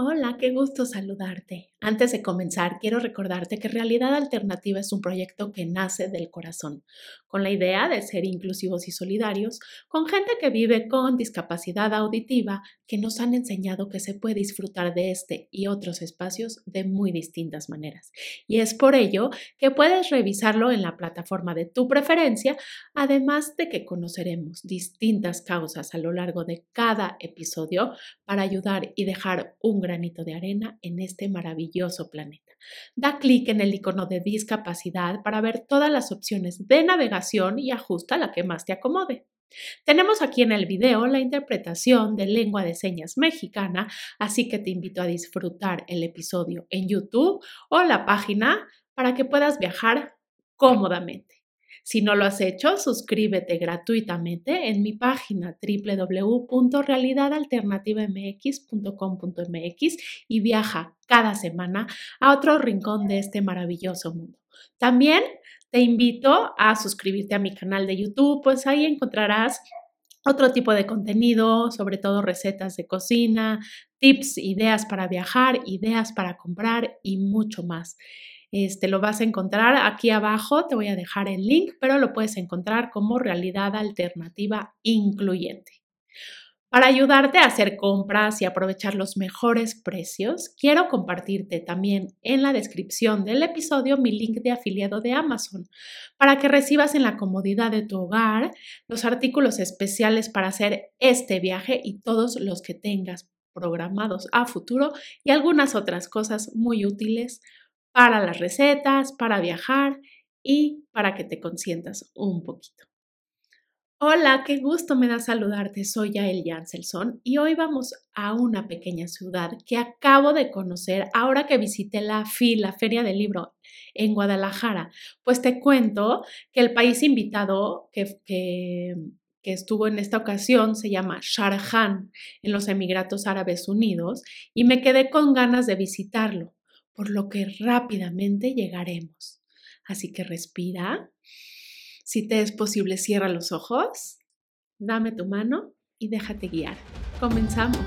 Hola, qué gusto saludarte. Antes de comenzar, quiero recordarte que Realidad Alternativa es un proyecto que nace del corazón, con la idea de ser inclusivos y solidarios con gente que vive con discapacidad auditiva, que nos han enseñado que se puede disfrutar de este y otros espacios de muy distintas maneras. Y es por ello que puedes revisarlo en la plataforma de tu preferencia, además de que conoceremos distintas causas a lo largo de cada episodio para ayudar y dejar un granito de arena en este maravilloso planeta. Da clic en el icono de discapacidad para ver todas las opciones de navegación y ajusta la que más te acomode. Tenemos aquí en el video la interpretación de lengua de señas mexicana, así que te invito a disfrutar el episodio en YouTube o la página para que puedas viajar cómodamente. Si no lo has hecho, suscríbete gratuitamente en mi página www.realidadalternativamx.com.mx y viaja cada semana a otro rincón de este maravilloso mundo. También te invito a suscribirte a mi canal de YouTube, pues ahí encontrarás otro tipo de contenido, sobre todo recetas de cocina, tips, ideas para viajar, ideas para comprar y mucho más. Este, lo vas a encontrar aquí abajo, te voy a dejar el link, pero lo puedes encontrar como realidad alternativa incluyente. Para ayudarte a hacer compras y aprovechar los mejores precios, quiero compartirte también en la descripción del episodio mi link de afiliado de Amazon para que recibas en la comodidad de tu hogar los artículos especiales para hacer este viaje y todos los que tengas programados a futuro y algunas otras cosas muy útiles para las recetas, para viajar y para que te consientas un poquito. Hola, qué gusto me da saludarte. Soy Yael Janselson y hoy vamos a una pequeña ciudad que acabo de conocer ahora que visité la FI, la Feria del Libro en Guadalajara. Pues te cuento que el país invitado que, que, que estuvo en esta ocasión se llama Sharjah en los Emiratos Árabes Unidos y me quedé con ganas de visitarlo por lo que rápidamente llegaremos. Así que respira. Si te es posible, cierra los ojos, dame tu mano y déjate guiar. Comenzamos.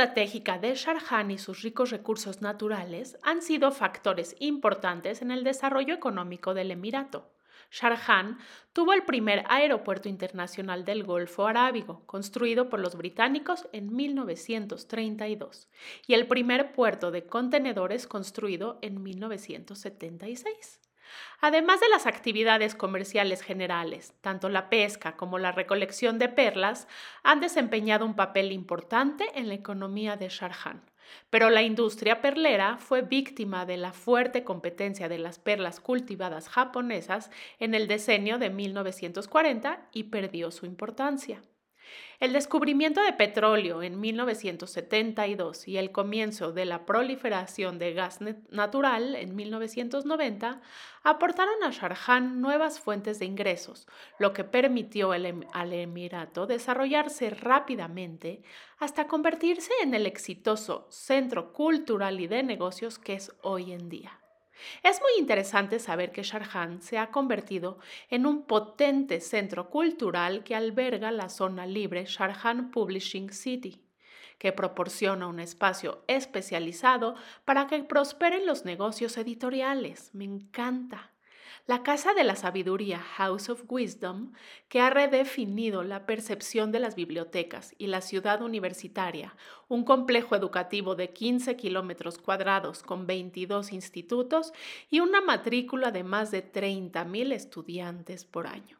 Estratégica de Sharjah y sus ricos recursos naturales han sido factores importantes en el desarrollo económico del Emirato. Sharjah tuvo el primer aeropuerto internacional del Golfo Arábigo, construido por los británicos en 1932, y el primer puerto de contenedores construido en 1976. Además de las actividades comerciales generales, tanto la pesca como la recolección de perlas han desempeñado un papel importante en la economía de Sharjah. Pero la industria perlera fue víctima de la fuerte competencia de las perlas cultivadas japonesas en el decenio de 1940 y perdió su importancia. El descubrimiento de petróleo en 1972 y el comienzo de la proliferación de gas natural en 1990 aportaron a Sharjah nuevas fuentes de ingresos, lo que permitió em-, al Emirato desarrollarse rápidamente hasta convertirse en el exitoso centro cultural y de negocios que es hoy en día. Es muy interesante saber que Sharjah se ha convertido en un potente centro cultural que alberga la zona libre Sharjah Publishing City, que proporciona un espacio especializado para que prosperen los negocios editoriales. Me encanta. La Casa de la Sabiduría, House of Wisdom, que ha redefinido la percepción de las bibliotecas y la ciudad universitaria, un complejo educativo de 15 kilómetros cuadrados con 22 institutos y una matrícula de más de 30.000 estudiantes por año.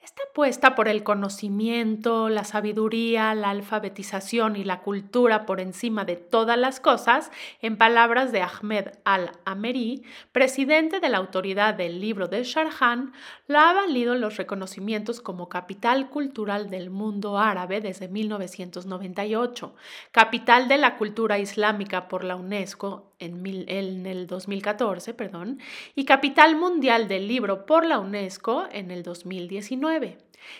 Esta apuesta por el conocimiento, la sabiduría, la alfabetización y la cultura por encima de todas las cosas, en palabras de Ahmed al-Ameri, presidente de la autoridad del libro de Sharhan, la ha valido los reconocimientos como capital cultural del mundo árabe desde 1998, capital de la cultura islámica por la UNESCO en, el 2014, perdón, y capital mundial del libro por la UNESCO en el 2019.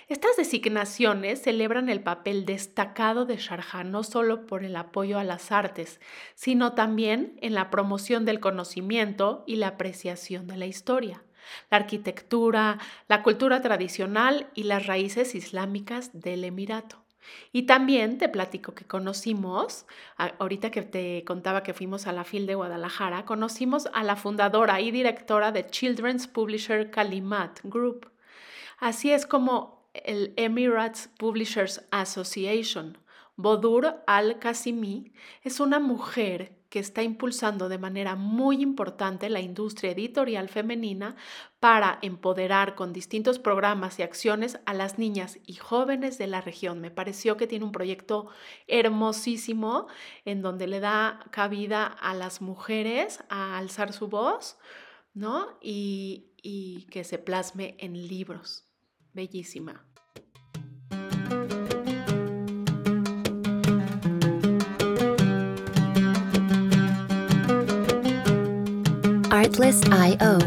Estas designaciones celebran el papel destacado de Sharjah no solo por el apoyo a las artes, sino también en la promoción del conocimiento y la apreciación de la historia, la arquitectura, la cultura tradicional y las raíces islámicas del Emirato. Y también te platico que conocimos, ahorita que te contaba que fuimos a la FIL de Guadalajara, conocimos a la fundadora y directora de Children's Publisher Kalimat Group. Así es como el Emirates Publishers Association, Bodur Al-Qasimi, es una mujer que está impulsando de manera muy importante la industria editorial femenina para empoderar con distintos programas y acciones a las niñas y jóvenes de la región. Me pareció que tiene un proyecto hermosísimo en donde le da cabida a las mujeres a alzar su voz, ¿no? Y, y que se plasme en libros. Bellísima. Artlist.io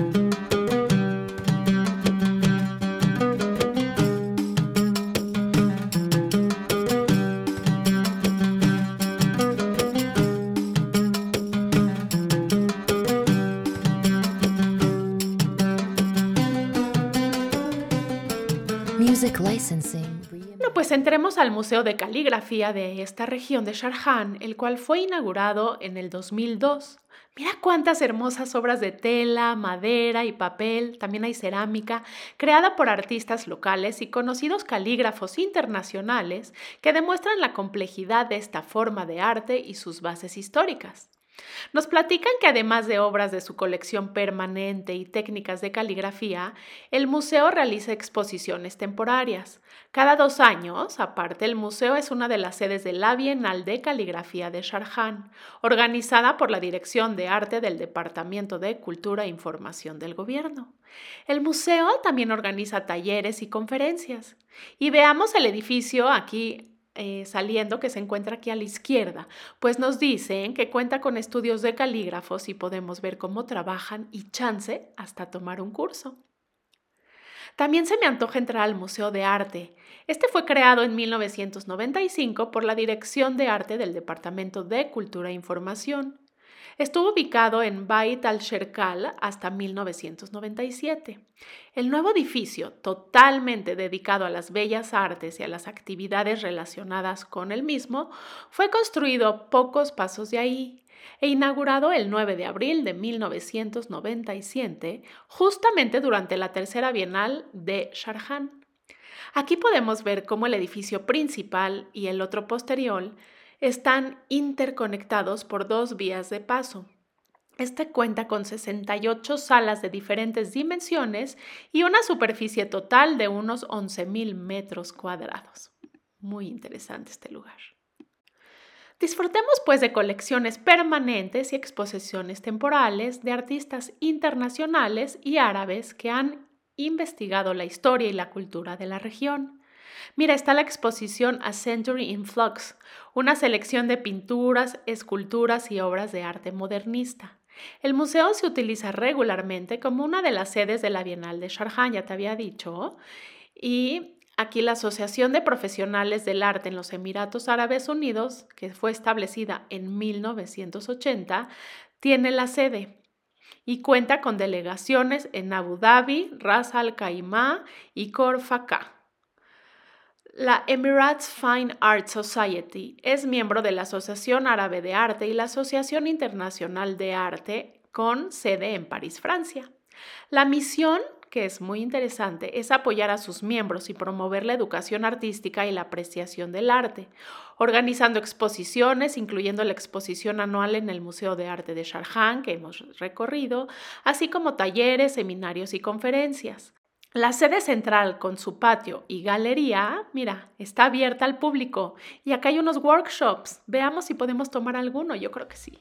Bueno, pues entremos al Museo de Caligrafía de esta región de Sharjah, el cual fue inaugurado en el 2002. Mira cuántas hermosas obras de tela, madera y papel, también hay cerámica, creada por artistas locales y conocidos calígrafos internacionales que demuestran la complejidad de esta forma de arte y sus bases históricas. Nos platican que además de obras de su colección permanente y técnicas de caligrafía, el museo realiza exposiciones temporarias. Cada dos años, aparte, el museo es una de las sedes de la Bienal de Caligrafía de Sharjah, organizada por la Dirección de Arte del Departamento de Cultura e Información del Gobierno. El museo también organiza talleres y conferencias. Y veamos el edificio aquí eh, saliendo que se encuentra aquí a la izquierda, pues nos dicen que cuenta con estudios de calígrafos y podemos ver cómo trabajan y chance hasta tomar un curso. También se me antoja entrar al Museo de Arte. Este fue creado en 1995 por la Dirección de Arte del Departamento de Cultura e Información. Estuvo ubicado en Bait al-Sherkal hasta 1997. El nuevo edificio, totalmente dedicado a las bellas artes y a las actividades relacionadas con el mismo, fue construido pocos pasos de ahí e inaugurado el 9 de abril de 1997, justamente durante la tercera Bienal de Sharjah. Aquí podemos ver cómo el edificio principal y el otro posterior están interconectados por dos vías de paso. Este cuenta con 68 salas de diferentes dimensiones y una superficie total de unos 11.000 metros cuadrados. Muy interesante este lugar. Disfrutemos pues de colecciones permanentes y exposiciones temporales de artistas internacionales y árabes que han investigado la historia y la cultura de la región. Mira, está la exposición A Century in Flux, una selección de pinturas, esculturas y obras de arte modernista. El museo se utiliza regularmente como una de las sedes de la Bienal de Sharjah, ya te había dicho, y aquí la Asociación de Profesionales del Arte en los Emiratos Árabes Unidos, que fue establecida en 1980, tiene la sede y cuenta con delegaciones en Abu Dhabi, Ras Al Khaimah y Khor la Emirates Fine Art Society es miembro de la Asociación Árabe de Arte y la Asociación Internacional de Arte con sede en París, Francia. La misión que es muy interesante, es apoyar a sus miembros y promover la educación artística y la apreciación del arte, organizando exposiciones, incluyendo la exposición anual en el Museo de Arte de Sharjah, que hemos recorrido, así como talleres, seminarios y conferencias. La sede central con su patio y galería, mira, está abierta al público y acá hay unos workshops. Veamos si podemos tomar alguno, yo creo que sí.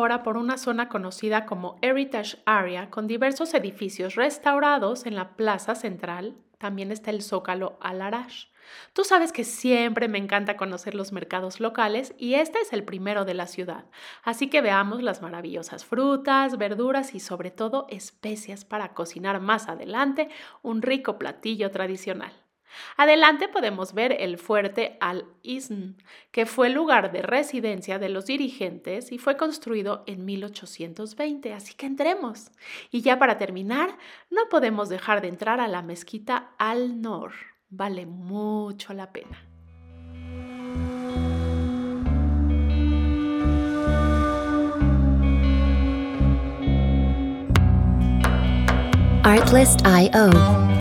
Ahora por una zona conocida como Heritage Area con diversos edificios restaurados en la plaza central. También está el Zócalo Al-Arash. Tú sabes que siempre me encanta conocer los mercados locales y este es el primero de la ciudad. Así que veamos las maravillosas frutas, verduras y sobre todo especias para cocinar más adelante un rico platillo tradicional. Adelante podemos ver el fuerte Al-Isn, que fue lugar de residencia de los dirigentes y fue construido en 1820, así que entremos. Y ya para terminar, no podemos dejar de entrar a la mezquita Al-Nor. Vale mucho la pena. Artlist.io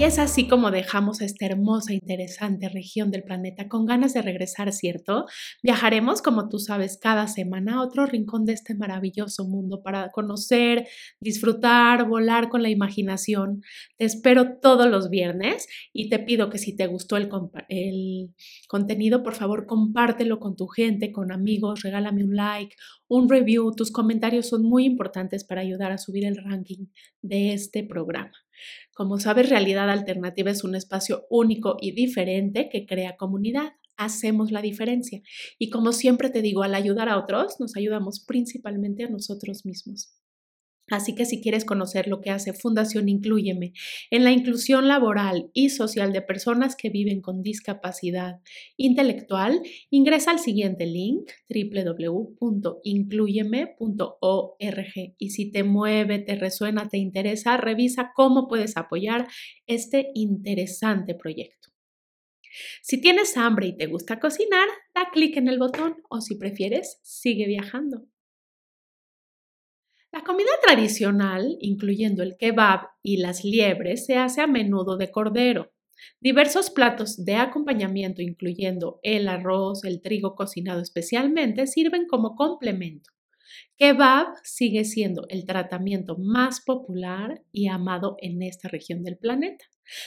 Y es así como dejamos esta hermosa, interesante región del planeta con ganas de regresar, ¿cierto? Viajaremos, como tú sabes, cada semana a otro rincón de este maravilloso mundo para conocer, disfrutar, volar con la imaginación. Te espero todos los viernes y te pido que si te gustó el, el contenido, por favor, compártelo con tu gente, con amigos, regálame un like, un review. Tus comentarios son muy importantes para ayudar a subir el ranking de este programa. Como sabes, Realidad Alternativa es un espacio único y diferente que crea comunidad. Hacemos la diferencia. Y como siempre te digo, al ayudar a otros, nos ayudamos principalmente a nosotros mismos. Así que si quieres conocer lo que hace Fundación Incluyeme en la inclusión laboral y social de personas que viven con discapacidad intelectual, ingresa al siguiente link www.incluyeme.org y si te mueve, te resuena, te interesa, revisa cómo puedes apoyar este interesante proyecto. Si tienes hambre y te gusta cocinar, da clic en el botón o si prefieres, sigue viajando. La comida tradicional, incluyendo el kebab y las liebres, se hace a menudo de cordero. Diversos platos de acompañamiento, incluyendo el arroz, el trigo cocinado especialmente, sirven como complemento. Kebab sigue siendo el tratamiento más popular y amado en esta región del planeta.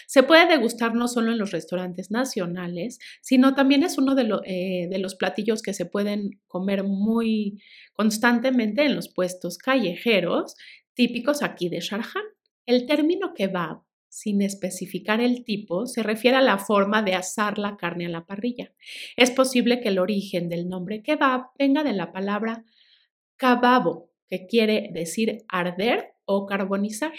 Se puede degustar no solo en los restaurantes nacionales, sino también es uno de, eh, de, los platillos que se pueden comer muy constantemente en los puestos callejeros típicos aquí de Sharjah. El término kebab, sin especificar el tipo, se refiere a la forma de asar la carne a la parrilla. Es posible que el origen del nombre kebab venga de la palabra kababo, que quiere decir arder o carbonizar,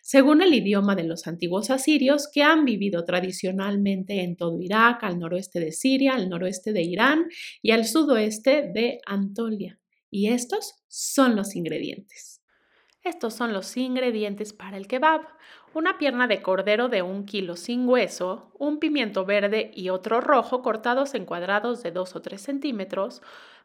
según el idioma de los antiguos asirios que han vivido tradicionalmente en todo Irak, al noroeste de Siria, al noroeste de Irán y al sudoeste de Antolia. Y estos son los ingredientes. Estos son los ingredientes para el kebab. Una pierna de cordero de un kilo sin hueso, un pimiento verde y otro rojo cortados en cuadrados de 2 o 3 centímetros,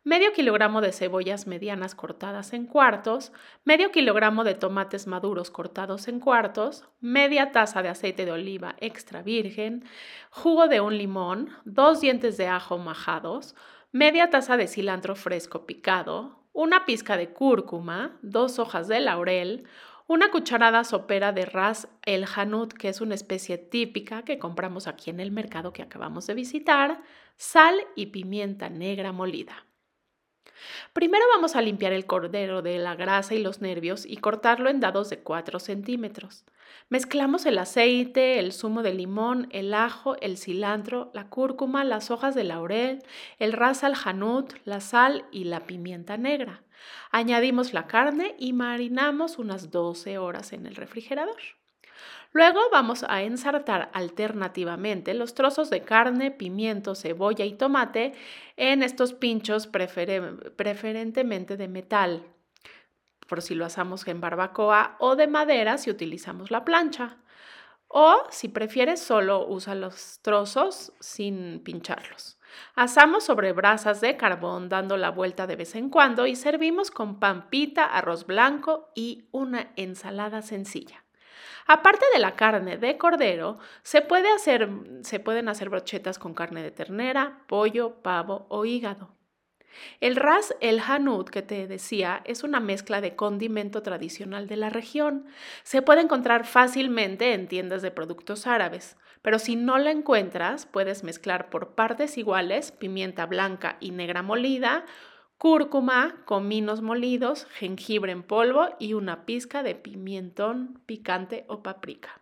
medio kilogramo de cebollas medianas cortadas en cuartos, medio kilogramo de tomates maduros cortados en cuartos, media taza de aceite de oliva extra virgen, jugo de un limón, dos dientes de ajo majados, media taza de cilantro fresco picado, una pizca de cúrcuma, dos hojas de laurel, una cucharada sopera de ras el hanut, que es una especie típica que compramos aquí en el mercado que acabamos de visitar, sal y pimienta negra molida. Primero vamos a limpiar el cordero de la grasa y los nervios y cortarlo en dados de 4 centímetros. Mezclamos el aceite, el zumo de limón, el ajo, el cilantro, la cúrcuma, las hojas de laurel, el ras al hanut, la sal y la pimienta negra. Añadimos la carne y marinamos unas 12 horas en el refrigerador. Luego vamos a ensartar alternativamente los trozos de carne, pimiento, cebolla y tomate en estos pinchos preferentemente de metal, por si lo hacemos en barbacoa, o de madera si utilizamos la plancha. O si prefieres, solo usa los trozos sin pincharlos. Asamos sobre brasas de carbón dando la vuelta de vez en cuando y servimos con pampita, arroz blanco y una ensalada sencilla. Aparte de la carne de cordero, se, pueden hacer brochetas con carne de ternera, pollo, pavo o hígado. El ras el hanud que te decía es una mezcla de condimento tradicional de la región. Se puede encontrar fácilmente en tiendas de productos árabes, pero si no la encuentras, puedes mezclar por partes iguales pimienta blanca y negra molida, cúrcuma, cominos molidos, jengibre en polvo y una pizca de pimientón picante o paprika.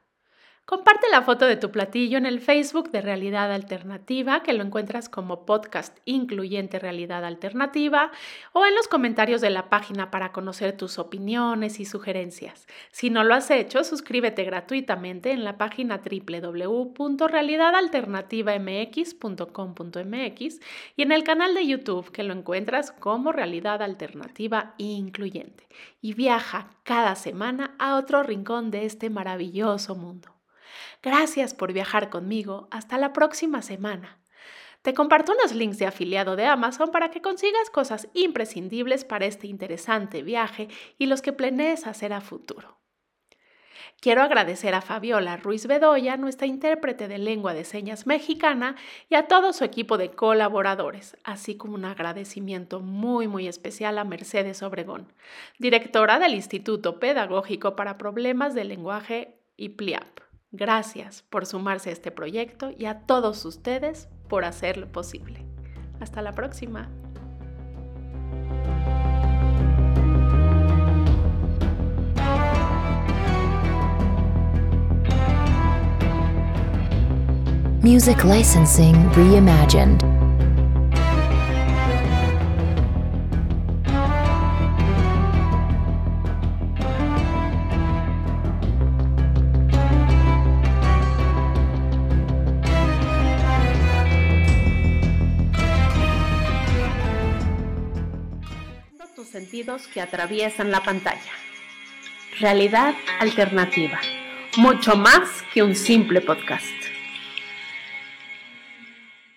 Comparte la foto de tu platillo en el Facebook de Realidad Alternativa, que lo encuentras como podcast incluyente Realidad Alternativa, o en los comentarios de la página para conocer tus opiniones y sugerencias. Si no lo has hecho, suscríbete gratuitamente en la página www.realidadalternativamx.com.mx y en el canal de YouTube, que lo encuentras como Realidad Alternativa Incluyente. Y viaja cada semana a otro rincón de este maravilloso mundo. Gracias por viajar conmigo. Hasta la próxima semana. Te comparto unos links de afiliado de Amazon para que consigas cosas imprescindibles para este interesante viaje y los que planees hacer a futuro. Quiero agradecer a Fabiola Ruiz Bedoya, nuestra intérprete de lengua de señas mexicana, y a todo su equipo de colaboradores, así como un agradecimiento muy muy especial a Mercedes Obregón, directora del Instituto Pedagógico para Problemas del Lenguaje IPLIAP. Gracias por sumarse a este proyecto y a todos ustedes por hacerlo posible. Hasta la próxima. Music licensing reimagined. Que atraviesan la pantalla. Realidad alternativa. Mucho más que un simple podcast.